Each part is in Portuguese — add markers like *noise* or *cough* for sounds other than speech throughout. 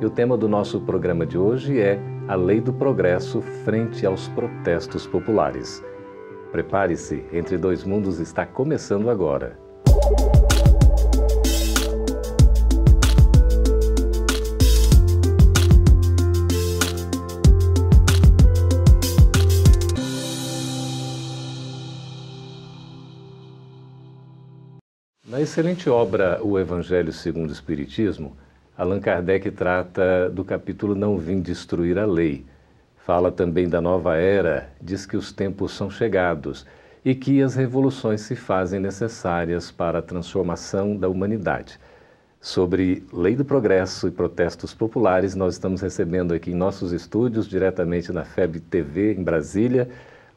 E o tema do nosso programa de hoje é a lei do progresso frente aos protestos populares. Prepare-se, Entre Dois Mundos está começando agora. Na excelente obra O Evangelho segundo o Espiritismo, Allan Kardec trata do capítulo Não Vim Destruir a Lei. Fala também da nova era, diz que os tempos são chegados e que as revoluções se fazem necessárias para a transformação da humanidade. Sobre lei do progresso e protestos populares, nós estamos recebendo aqui em nossos estúdios, diretamente na FEB TV em Brasília,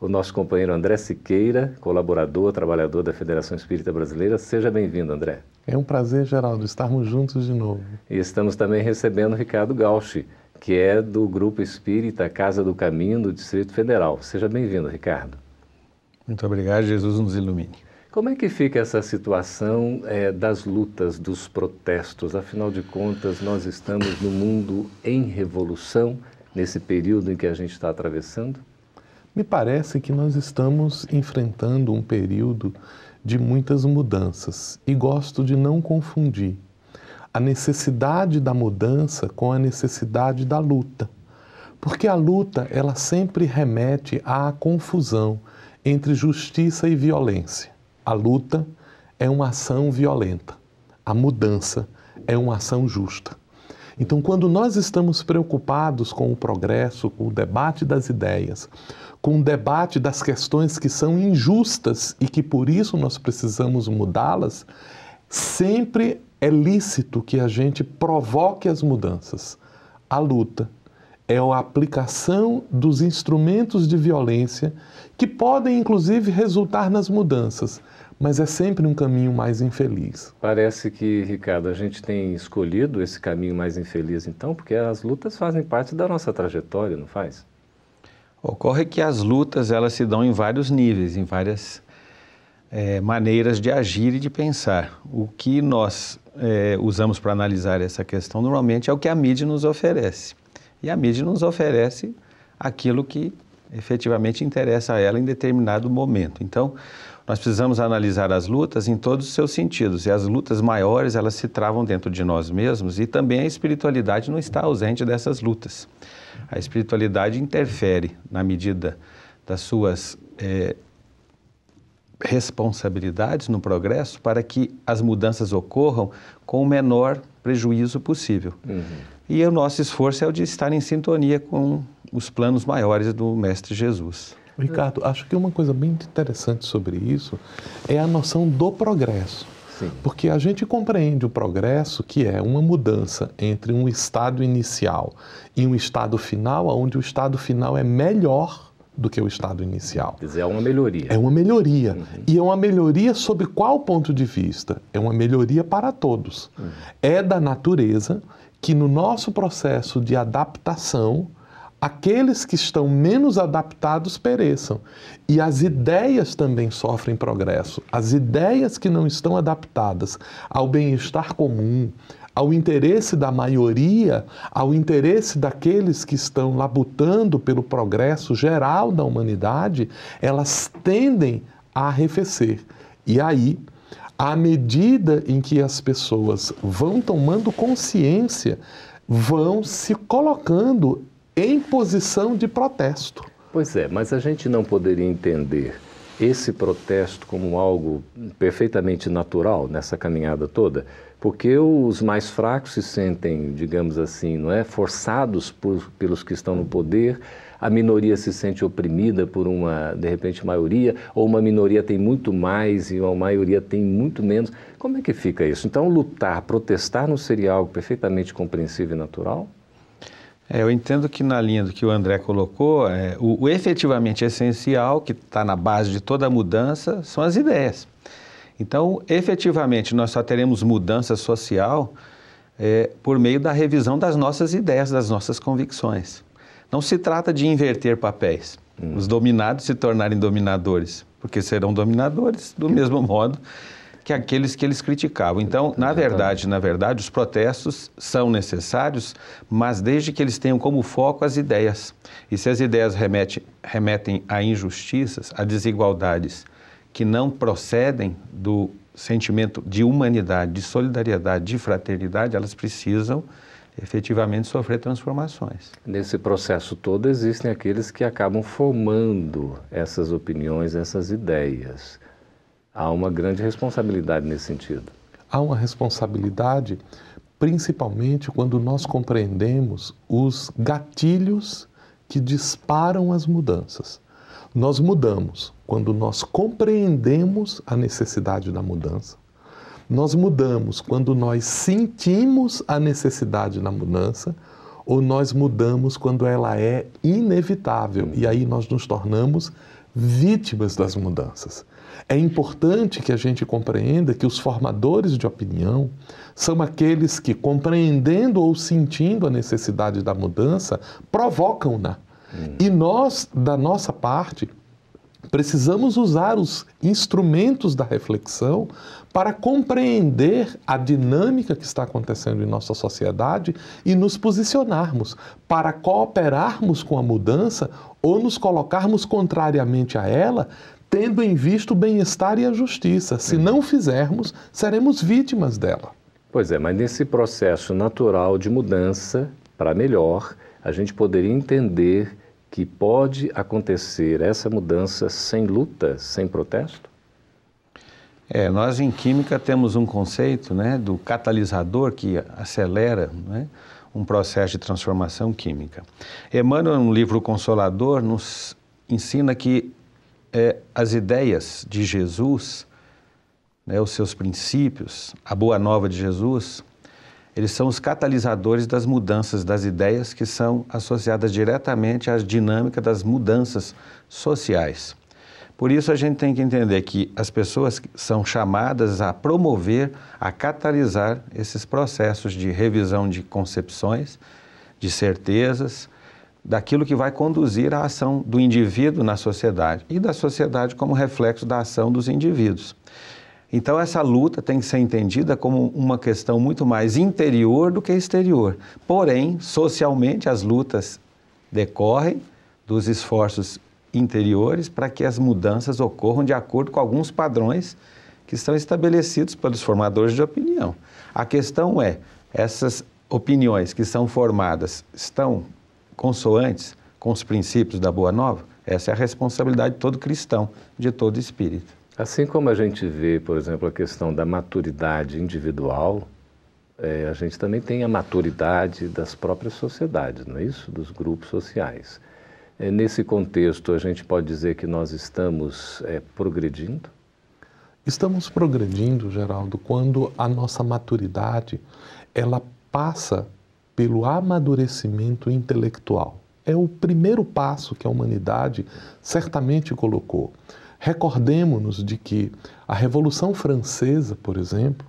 o nosso companheiro André Siqueira, colaborador, trabalhador da Federação Espírita Brasileira. Seja bem-vindo, André. É um prazer, Geraldo, estarmos juntos de novo. E estamos também recebendo o Ricardo Gauchi, que é do Grupo Espírita Casa do Caminho do Distrito Federal. Seja bem-vindo, Ricardo. Muito obrigado, Jesus nos ilumine. Como é que fica essa situação é, das lutas, dos protestos? Afinal de contas, nós estamos no mundo em revolução, nesse período em que a gente está atravessando? Me parece que nós estamos enfrentando um período de muitas mudanças e gosto de não confundir a necessidade da mudança com a necessidade da luta. Porque a luta, ela sempre remete à confusão entre justiça e violência. A luta é uma ação violenta. A mudança é uma ação justa. Então, quando nós estamos preocupados com o progresso, com o debate das ideias, com o debate das questões que são injustas e que por isso nós precisamos mudá-las, sempre é lícito que a gente provoque as mudanças. A luta é a aplicação dos instrumentos de violência que podem inclusive resultar nas mudanças, mas é sempre um caminho mais infeliz. Parece que, Ricardo, a gente tem escolhido esse caminho mais infeliz então, porque as lutas fazem parte da nossa trajetória, não faz? Ocorre que as lutas elas se dão em vários níveis, em várias é, maneiras de agir e de pensar. O que nós é, usamos para analisar essa questão normalmente é o que a mídia nos oferece. E a mídia nos oferece aquilo que efetivamente interessa a ela em determinado momento. Então, nós precisamos analisar as lutas em todos os seus sentidos. E as lutas maiores, elas se travam dentro de nós mesmos e também a espiritualidade não está ausente dessas lutas. A espiritualidade interfere na medida das suas é, responsabilidades no progresso para que as mudanças ocorram com o menor prejuízo possível. Uhum. E o nosso esforço é o de estar em sintonia com os planos maiores do Mestre Jesus. Ricardo, acho que uma coisa bem interessante sobre isso é a noção do progresso. Sim. Porque a gente compreende o progresso, que é uma mudança entre um estado inicial e um estado final, onde o estado final é melhor do que o estado inicial. Quer dizer, é uma melhoria. É uma melhoria. Uhum. E é uma melhoria sob qual ponto de vista? É uma melhoria para todos. Uhum. É da natureza que no nosso processo de adaptação, aqueles que estão menos adaptados pereçam. E as ideias também sofrem progresso. As ideias que não estão adaptadas ao bem-estar comum, ao interesse da maioria, ao interesse daqueles que estão labutando pelo progresso geral da humanidade, elas tendem a arrefecer. E aí, à medida em que as pessoas vão tomando consciência, vão se colocando em posição de protesto. Pois é, mas a gente não poderia entender esse protesto como algo perfeitamente natural nessa caminhada toda, porque os mais fracos se sentem, digamos assim, não é, forçados por, pelos que estão no poder, a minoria se sente oprimida por uma, de repente, maioria, ou uma minoria tem muito mais e uma maioria tem muito menos. Como é que fica isso? Então, lutar, protestar não seria algo perfeitamente compreensível e natural? É, eu entendo que na linha do que o André colocou, é, o, o efetivamente essencial, que está na base de toda mudança, são as ideias. Então, efetivamente, nós só teremos mudança social é, por meio da revisão das nossas ideias, das nossas convicções. Não se trata de inverter papéis, hum. os dominados se tornarem dominadores, porque serão dominadores do mesmo modo que aqueles que eles criticavam. Então, na verdade, na verdade, os protestos são necessários, mas desde que eles tenham como foco as ideias. E se as ideias remete, remetem a injustiças, a desigualdades que não procedem do sentimento de humanidade, de solidariedade, de fraternidade, elas precisam efetivamente sofrer transformações. Nesse processo todo existem aqueles que acabam formando essas opiniões, essas ideias. Há uma grande responsabilidade nesse sentido. Há uma responsabilidade, principalmente quando nós compreendemos os gatilhos que disparam as mudanças. Nós mudamos quando nós compreendemos a necessidade da mudança. Nós mudamos quando nós sentimos a necessidade da mudança ou nós mudamos quando ela é inevitável e aí nós nos tornamos vítimas das mudanças. É importante que a gente compreenda que os formadores de opinião são aqueles que, compreendendo ou sentindo a necessidade da mudança, provocam-na. Hum. E nós, da nossa parte, precisamos usar os instrumentos da reflexão para compreender a dinâmica que está acontecendo em nossa sociedade e nos posicionarmos para cooperarmos com a mudança ou nos colocarmos contrariamente a ela, tendo em vista o bem-estar e a justiça. Se não fizermos, seremos vítimas dela. Pois é, mas nesse processo natural de mudança para melhor, a gente poderia entender que pode acontecer essa mudança sem luta, sem protesto? É, nós em química temos um conceito né, do catalisador que acelera né, um processo de transformação química. Emmanuel, no livro Consolador, nos ensina que é, as ideias de Jesus, né, os seus princípios, a boa nova de Jesus, eles são os catalisadores das mudanças das ideias que são associadas diretamente à dinâmica das mudanças sociais. Por isso a gente tem que entender que as pessoas são chamadas a promover, a catalisar esses processos de revisão de concepções, de certezas, daquilo que vai conduzir à ação do indivíduo na sociedade e da sociedade como reflexo da ação dos indivíduos. Então, essa luta tem que ser entendida como uma questão muito mais interior do que exterior. Porém, socialmente, as lutas decorrem dos esforços interiores para que as mudanças ocorram de acordo com alguns padrões que estão estabelecidos pelos formadores de opinião. A questão é: essas opiniões que são formadas estão consoantes com os princípios da Boa Nova? Essa é a responsabilidade de todo cristão, de todo espírito. Assim como a gente vê, por exemplo, a questão da maturidade individual, é, a gente também tem a maturidade das próprias sociedades, não é isso? Dos grupos sociais. É, nesse contexto, a gente pode dizer que nós estamos é, progredindo? Estamos progredindo, Geraldo, quando a nossa maturidade ela passa pelo amadurecimento intelectual. É o primeiro passo que a humanidade certamente colocou. Recordemos-nos de que a Revolução Francesa, por exemplo,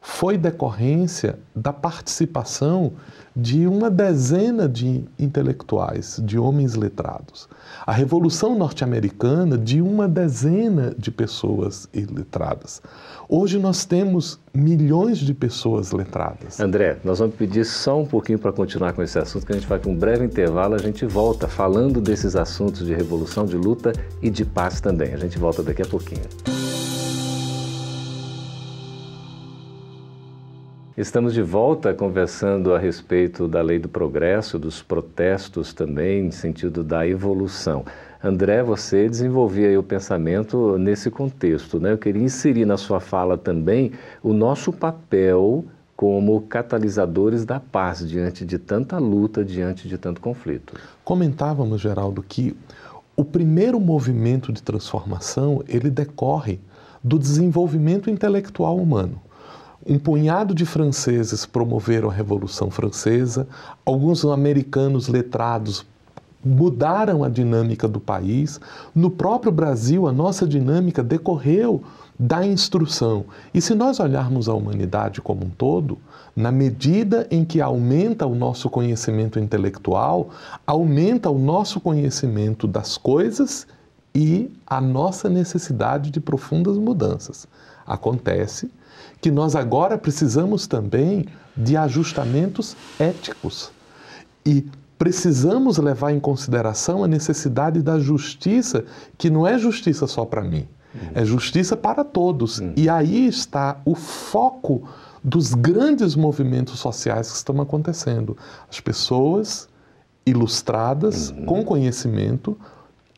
foi decorrência da participação de uma dezena de intelectuais, de homens letrados. A Revolução Norte-Americana, de uma dezena de pessoas letradas. Hoje nós temos milhões de pessoas letradas. André, nós vamos pedir só um pouquinho para continuar com esse assunto, que a gente vai com um breve intervalo, a gente volta falando desses assuntos de revolução, de luta e de paz também. A gente volta daqui a pouquinho. Estamos de volta conversando a respeito da lei do progresso, dos protestos também, no sentido da evolução. André, você desenvolvia o pensamento nesse contexto, né? Eu queria inserir na sua fala também o nosso papel como catalisadores da paz diante de tanta luta, diante de tanto conflito. Comentávamos, Geraldo, que o primeiro movimento de transformação, ele decorre do desenvolvimento intelectual humano. Um punhado de franceses promoveram a Revolução Francesa, alguns americanos letrados mudaram a dinâmica do país. No próprio Brasil, a nossa dinâmica decorreu da instrução. E se nós olharmos a humanidade como um todo, na medida em que aumenta o nosso conhecimento intelectual, aumenta o nosso conhecimento das coisas e a nossa necessidade de profundas mudanças. Acontece que nós agora precisamos também de ajustamentos éticos. E precisamos levar em consideração a necessidade da justiça, que não é justiça só para mim, uhum. é justiça para todos. Uhum. E aí está o foco dos grandes movimentos sociais que estão acontecendo. As pessoas ilustradas, uhum. com conhecimento,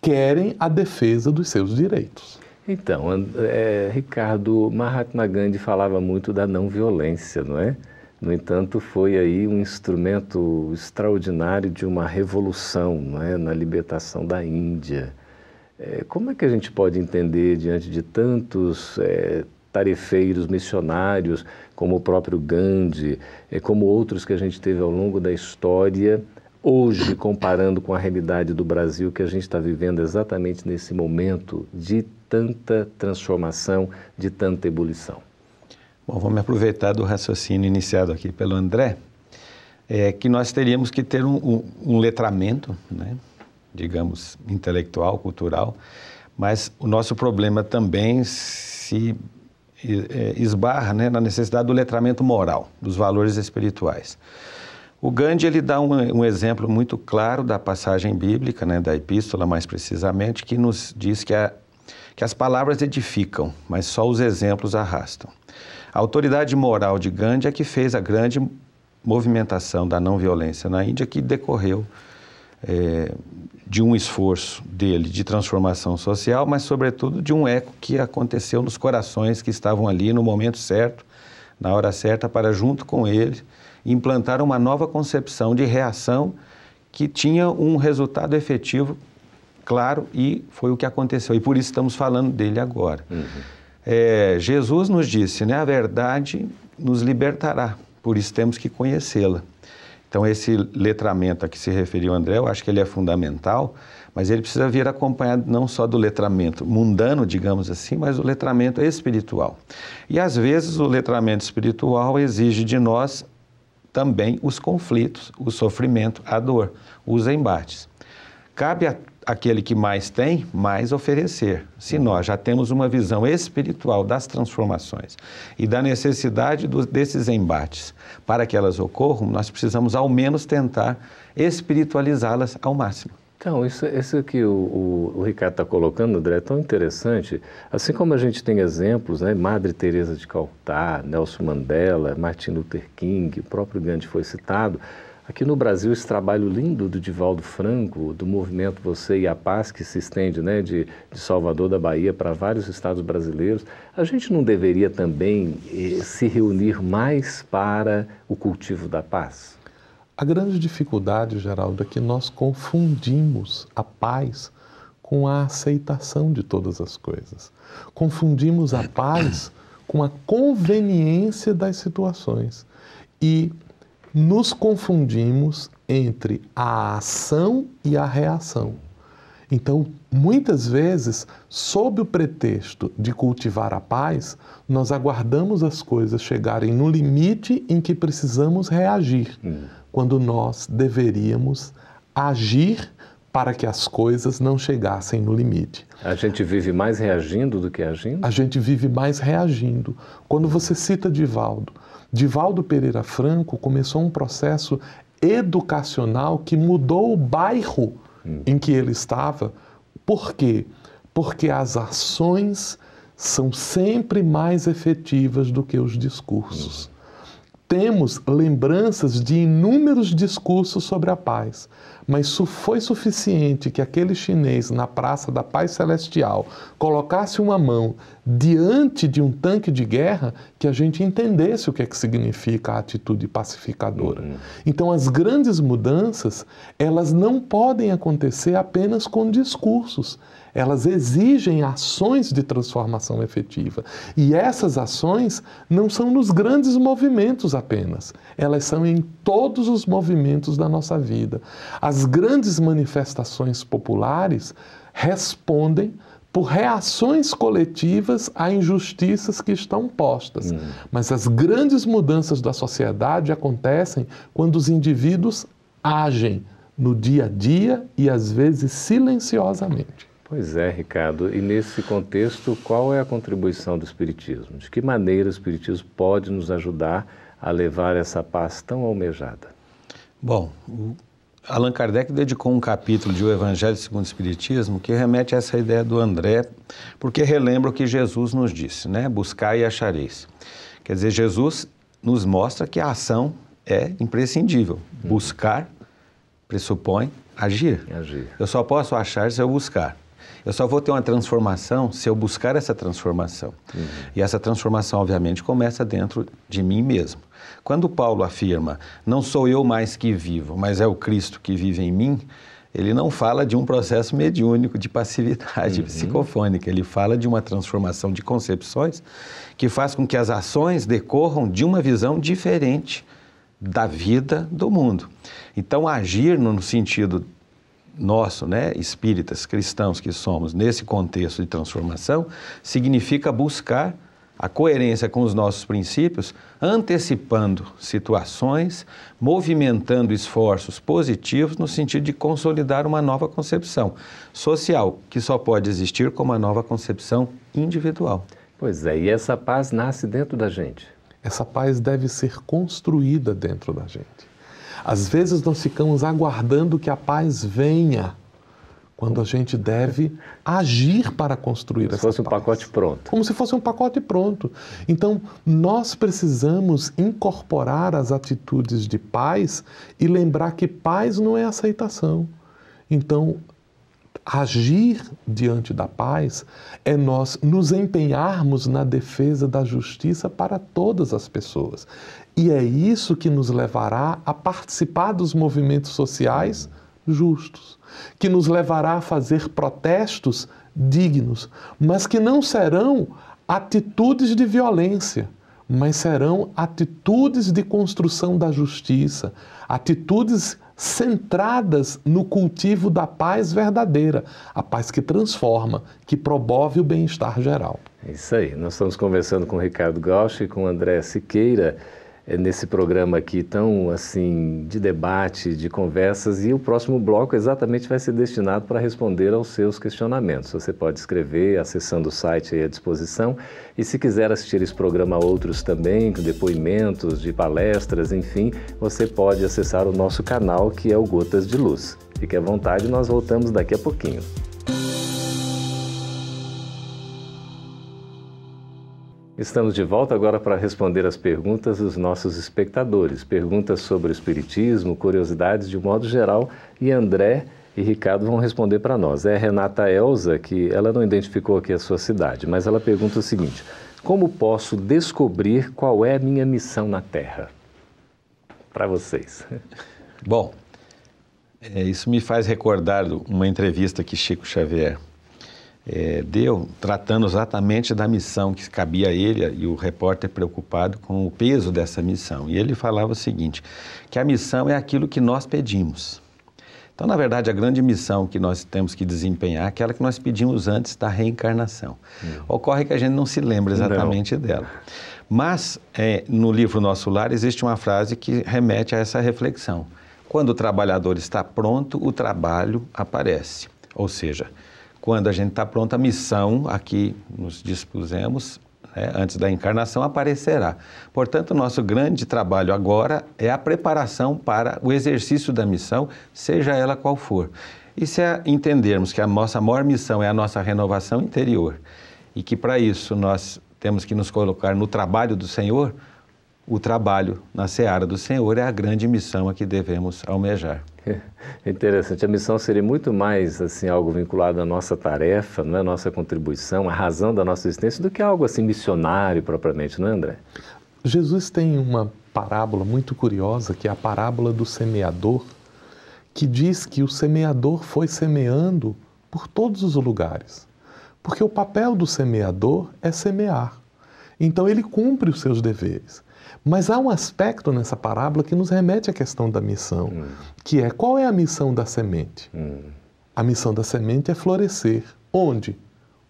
querem a defesa dos seus direitos. Então, é, Ricardo, Mahatma Gandhi falava muito da não violência, não é? No entanto, foi aí um instrumento extraordinário de uma revolução é? na libertação da Índia. É, como é que a gente pode entender, diante de tantos é, tarefeiros missionários, como o próprio Gandhi, é, como outros que a gente teve ao longo da história, hoje, comparando com a realidade do Brasil que a gente está vivendo exatamente nesse momento de tanta transformação, de tanta ebulição? Bom, vamos aproveitar do raciocínio iniciado aqui pelo André, é que nós teríamos que ter um, um, um letramento, né, digamos, intelectual, cultural, mas o nosso problema também se é, esbarra né, na necessidade do letramento moral, dos valores espirituais. O Gandhi ele dá um, um, exemplo muito claro da passagem bíblica, né, da epístola mais precisamente, que nos diz que, a, que as palavras edificam, mas só os exemplos arrastam. A autoridade moral de Gandhi é que fez a grande movimentação da não violência na Índia, que decorreu é, de um esforço dele de transformação social, mas, sobretudo, de um eco que aconteceu nos corações que estavam ali no momento certo, na hora certa, para, junto com ele, implantar uma nova concepção de reação que tinha um resultado efetivo claro e foi o que aconteceu. E por isso estamos falando dele agora. Uhum. É, Jesus nos disse, né, a verdade nos libertará, por isso temos que conhecê-la. Então, esse letramento a que se referiu André, eu acho que ele é fundamental, mas ele precisa vir acompanhado não só do letramento mundano, digamos assim, mas do letramento espiritual. E às vezes o letramento espiritual exige de nós também os conflitos, o sofrimento, a dor, os embates. Cabe a aquele que mais tem, mais oferecer. Se nós já temos uma visão espiritual das transformações e da necessidade do, desses embates para que elas ocorram, nós precisamos ao menos tentar espiritualizá-las ao máximo. Então, isso, isso que o, o, o Ricardo está colocando, André, é tão interessante. Assim como a gente tem exemplos, né? Madre Teresa de Calcutá, Nelson Mandela, Martin Luther King, o próprio Gandhi foi citado, Aqui no Brasil, esse trabalho lindo do Divaldo Franco, do movimento Você e a Paz, que se estende né, de, de Salvador da Bahia para vários estados brasileiros, a gente não deveria também eh, se reunir mais para o cultivo da paz? A grande dificuldade, Geraldo, é que nós confundimos a paz com a aceitação de todas as coisas. Confundimos a paz com a conveniência das situações. E nos confundimos entre a ação e a reação. Então, muitas vezes, sob o pretexto de cultivar a paz, nós aguardamos as coisas chegarem no limite em que precisamos reagir, hum. quando nós deveríamos agir para que as coisas não chegassem no limite. A gente vive mais reagindo do que agindo? A gente vive mais reagindo. Quando você cita Divaldo, Divaldo Pereira Franco começou um processo educacional que mudou o bairro hum. em que ele estava. Por quê? Porque as ações são sempre mais efetivas do que os discursos. Hum. Temos lembranças de inúmeros discursos sobre a paz, mas isso foi suficiente que aquele chinês na Praça da Paz Celestial colocasse uma mão diante de um tanque de guerra que a gente entendesse o que é que significa a atitude pacificadora. Uhum. Então, as grandes mudanças, elas não podem acontecer apenas com discursos. Elas exigem ações de transformação efetiva. E essas ações não são nos grandes movimentos apenas, elas são em todos os movimentos da nossa vida. As grandes manifestações populares respondem por reações coletivas a injustiças que estão postas. Hum. Mas as grandes mudanças da sociedade acontecem quando os indivíduos agem no dia a dia e às vezes silenciosamente. Pois é, Ricardo. E nesse contexto, qual é a contribuição do Espiritismo? De que maneira o Espiritismo pode nos ajudar a levar essa paz tão almejada? Bom, Allan Kardec dedicou um capítulo de O Evangelho segundo o Espiritismo que remete a essa ideia do André, porque relembra o que Jesus nos disse, né? Buscar e achareis. Quer dizer, Jesus nos mostra que a ação é imprescindível. Uhum. Buscar pressupõe agir. agir. Eu só posso achar se eu buscar. Eu só vou ter uma transformação se eu buscar essa transformação. Uhum. E essa transformação, obviamente, começa dentro de mim mesmo. Quando Paulo afirma, não sou eu mais que vivo, mas é o Cristo que vive em mim, ele não fala de um processo mediúnico de passividade uhum. psicofônica, ele fala de uma transformação de concepções que faz com que as ações decorram de uma visão diferente da vida do mundo. Então, agir no sentido nosso, né, espíritas, cristãos que somos, nesse contexto de transformação, significa buscar a coerência com os nossos princípios, antecipando situações, movimentando esforços positivos no sentido de consolidar uma nova concepção social, que só pode existir com uma nova concepção individual. Pois é, e essa paz nasce dentro da gente. Essa paz deve ser construída dentro da gente. Às vezes nós ficamos aguardando que a paz venha quando a gente deve agir para construir Como essa se fosse paz. um pacote pronto. Como se fosse um pacote pronto. Então, nós precisamos incorporar as atitudes de paz e lembrar que paz não é aceitação. Então, agir diante da paz é nós nos empenharmos na defesa da justiça para todas as pessoas. E é isso que nos levará a participar dos movimentos sociais justos que nos levará a fazer protestos dignos, mas que não serão atitudes de violência, mas serão atitudes de construção da justiça, atitudes centradas no cultivo da paz verdadeira, a paz que transforma, que promove o bem-estar geral. É isso aí. Nós estamos conversando com o Ricardo Gauch e com o André Siqueira nesse programa aqui tão assim de debate, de conversas e o próximo bloco exatamente vai ser destinado para responder aos seus questionamentos. Você pode escrever acessando o site aí à disposição e se quiser assistir esse programa outros também, com depoimentos de palestras, enfim, você pode acessar o nosso canal que é o Gotas de Luz. Fique à vontade, nós voltamos daqui a pouquinho. Estamos de volta agora para responder as perguntas dos nossos espectadores. Perguntas sobre o Espiritismo, curiosidades de modo geral, e André e Ricardo vão responder para nós. É Renata Elza, que ela não identificou aqui a sua cidade, mas ela pergunta o seguinte: Como posso descobrir qual é a minha missão na Terra? Para vocês. Bom, é, isso me faz recordar uma entrevista que Chico Xavier é, deu, tratando exatamente da missão que cabia a ele e o repórter preocupado com o peso dessa missão. E ele falava o seguinte: que a missão é aquilo que nós pedimos. Então, na verdade, a grande missão que nós temos que desempenhar é aquela que nós pedimos antes da reencarnação. Hum. Ocorre que a gente não se lembra exatamente não. dela. Mas, é, no livro Nosso Lar, existe uma frase que remete a essa reflexão. Quando o trabalhador está pronto, o trabalho aparece. Ou seja, quando a gente está pronto, a missão a que nos dispusemos né, antes da encarnação aparecerá. Portanto, o nosso grande trabalho agora é a preparação para o exercício da missão, seja ela qual for. E se entendermos que a nossa maior missão é a nossa renovação interior e que para isso nós temos que nos colocar no trabalho do Senhor, o trabalho na seara do Senhor é a grande missão a que devemos almejar. É *laughs* interessante. A missão seria muito mais assim algo vinculado à nossa tarefa, não é? nossa contribuição, a razão da nossa existência, do que algo assim missionário propriamente, não é, André? Jesus tem uma parábola muito curiosa, que é a parábola do semeador, que diz que o semeador foi semeando por todos os lugares. Porque o papel do semeador é semear. Então ele cumpre os seus deveres. Mas há um aspecto nessa parábola que nos remete à questão da missão, hum. que é qual é a missão da semente? Hum. A missão da semente é florescer. Onde?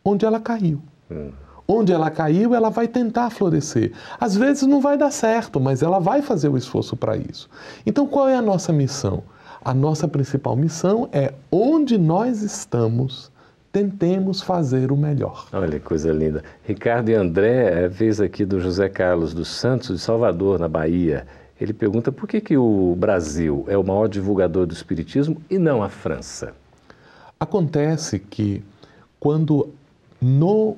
Onde ela caiu. Hum. Onde ela caiu, ela vai tentar florescer. Às vezes não vai dar certo, mas ela vai fazer o esforço para isso. Então, qual é a nossa missão? A nossa principal missão é onde nós estamos, tentemos fazer o melhor. Olha que coisa linda. Ricardo e André, é vez aqui do José Carlos dos Santos, de Salvador, na Bahia. Ele pergunta por que, que o Brasil é o maior divulgador do Espiritismo e não a França. Acontece que quando no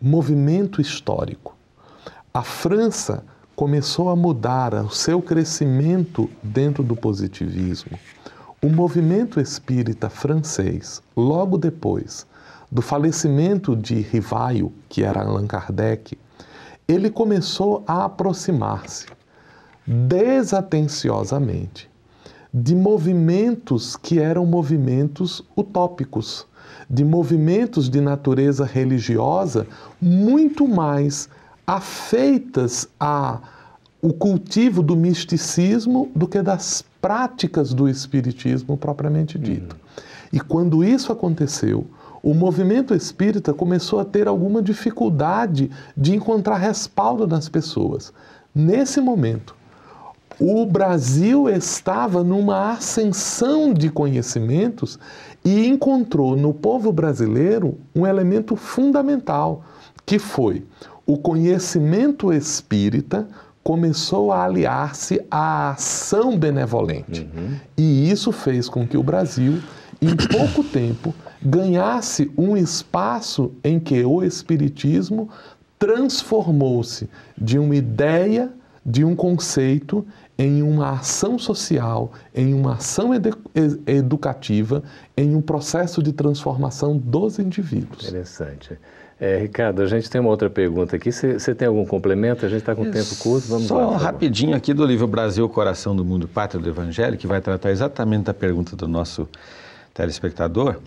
movimento histórico a França começou a mudar o seu crescimento dentro do positivismo, o movimento espírita francês, logo depois do falecimento de Rivaio, que era Allan Kardec, ele começou a aproximar-se desatenciosamente de movimentos que eram movimentos utópicos, de movimentos de natureza religiosa muito mais afeitas a o cultivo do misticismo do que das práticas do espiritismo propriamente dito. Uhum. E quando isso aconteceu, o movimento espírita começou a ter alguma dificuldade de encontrar respaldo nas pessoas. Nesse momento, o Brasil estava numa ascensão de conhecimentos e encontrou no povo brasileiro um elemento fundamental, que foi o conhecimento espírita começou a aliar-se à ação benevolente. Uhum. E isso fez com que o Brasil, em pouco tempo, ganhasse um espaço em que o Espiritismo transformou-se de uma ideia, de um conceito, em uma ação social, em uma ação edu educativa, em um processo de transformação dos indivíduos. Interessante. É, Ricardo, a gente tem uma outra pergunta aqui. Você tem algum complemento? A gente está com tempo curto, vamos Só lá. Só rapidinho aqui do livro Brasil, Coração do Mundo, Pátria do Evangelho, que vai tratar exatamente da pergunta do nosso telespectador.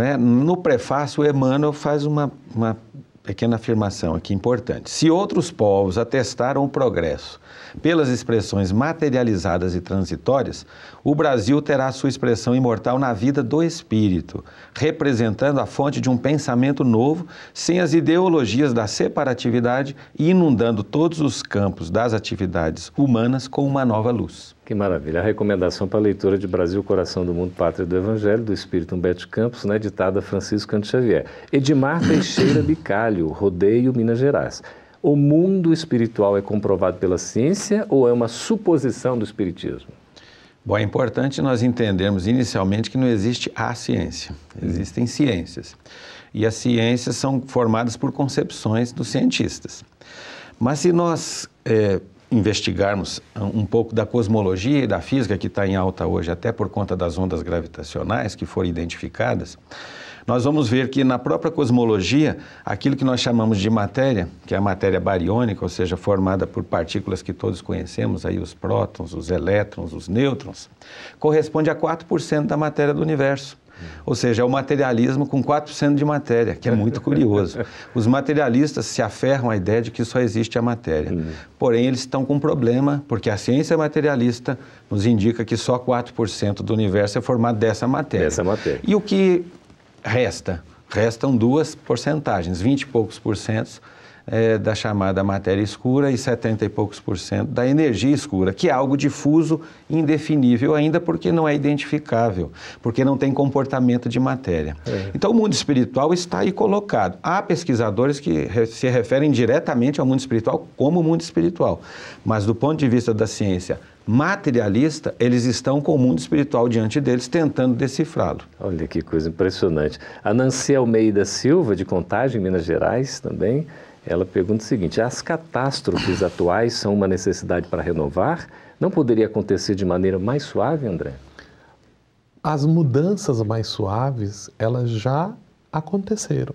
É? No prefácio, Emmanuel faz uma, uma pequena afirmação aqui importante. Se outros povos atestaram o progresso pelas expressões materializadas e transitórias, o Brasil terá sua expressão imortal na vida do espírito, representando a fonte de um pensamento novo, sem as ideologias da separatividade e inundando todos os campos das atividades humanas com uma nova luz. Que maravilha. A recomendação para a leitura de Brasil, Coração do Mundo, Pátria do Evangelho, do Espírito Humberto Campos, né, Francisco Canto Xavier. Edmar Teixeira Bicalho, Rodeio, Minas Gerais. O mundo espiritual é comprovado pela ciência ou é uma suposição do espiritismo? Bom, é importante nós entendermos inicialmente que não existe a ciência, existem ciências. E as ciências são formadas por concepções dos cientistas. Mas se nós é, investigarmos um pouco da cosmologia e da física que está em alta hoje, até por conta das ondas gravitacionais que foram identificadas, nós vamos ver que na própria cosmologia, aquilo que nós chamamos de matéria, que é a matéria bariônica, ou seja, formada por partículas que todos conhecemos, aí os prótons, os elétrons, os nêutrons, corresponde a 4% da matéria do universo. Ou seja, é o materialismo com 4% de matéria, que é muito curioso. *laughs* Os materialistas se aferram à ideia de que só existe a matéria. Uhum. Porém, eles estão com um problema, porque a ciência materialista nos indica que só 4% do universo é formado dessa matéria. Dessa matéria. E o que resta? Restam duas porcentagens, 20 e poucos por cento é, da chamada matéria escura e 70 e poucos por cento da energia escura, que é algo difuso, indefinível ainda porque não é identificável, porque não tem comportamento de matéria. É. Então o mundo espiritual está aí colocado. Há pesquisadores que se referem diretamente ao mundo espiritual como mundo espiritual, mas do ponto de vista da ciência, materialista, eles estão com o mundo espiritual diante deles, tentando decifrá-lo. Olha que coisa impressionante. A Nancy Almeida Silva, de Contagem, Minas Gerais, também, ela pergunta o seguinte: as catástrofes atuais são uma necessidade para renovar? Não poderia acontecer de maneira mais suave, André? as mudanças mais suaves, elas já aconteceram.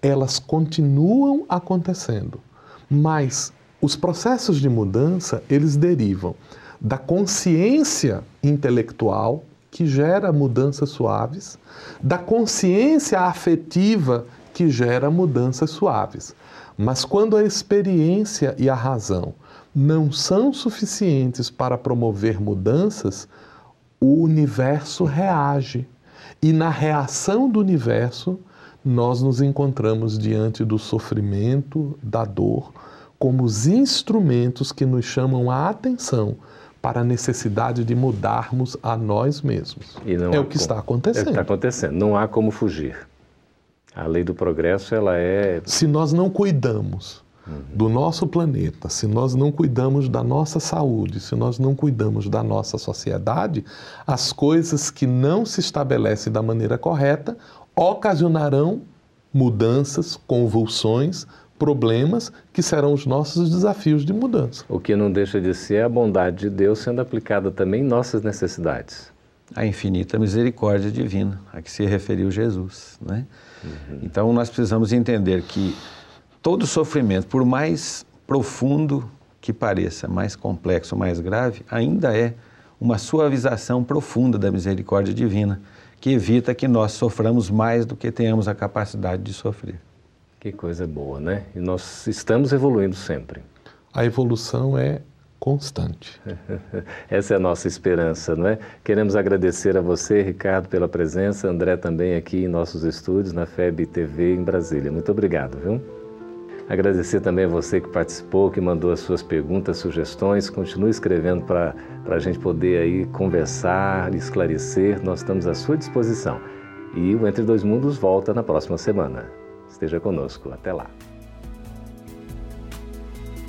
Elas continuam acontecendo. Mas os processos de mudança, eles derivam da consciência intelectual que gera mudanças suaves, da consciência afetiva que gera mudanças suaves. Mas quando a experiência e a razão não são suficientes para promover mudanças, o universo reage. E na reação do universo, nós nos encontramos diante do sofrimento, da dor, como os instrumentos que nos chamam a atenção para a necessidade de mudarmos a nós mesmos. é o que está acontecendo. É o que está acontecendo. Não há como fugir. A lei do progresso, ela é. Se nós não cuidamos uhum. do nosso planeta, se nós não cuidamos da nossa saúde, se nós não cuidamos da nossa sociedade, as coisas que não se estabelecem da maneira correta ocasionarão mudanças, convulsões, problemas que serão os nossos desafios de mudança. O que não deixa de ser a bondade de Deus sendo aplicada também em nossas necessidades. A infinita misericórdia divina, a que se referiu Jesus. Né? Uhum. Então nós precisamos entender que todo sofrimento, por mais profundo que pareça, mais complexo, mais grave, ainda é uma suavização profunda da misericórdia divina, que evita que nós soframos mais do que tenhamos a capacidade de sofrer. Que coisa boa, né? E nós estamos evoluindo sempre. A evolução é constante. *laughs* Essa é a nossa esperança, não é? Queremos agradecer a você, Ricardo, pela presença, André também aqui em nossos estúdios na FEB TV em Brasília. Muito obrigado, viu? Agradecer também a você que participou, que mandou as suas perguntas, sugestões. Continue escrevendo para a gente poder aí conversar, esclarecer. Nós estamos à sua disposição. E o Entre Dois Mundos volta na próxima semana. Esteja conosco. Até lá.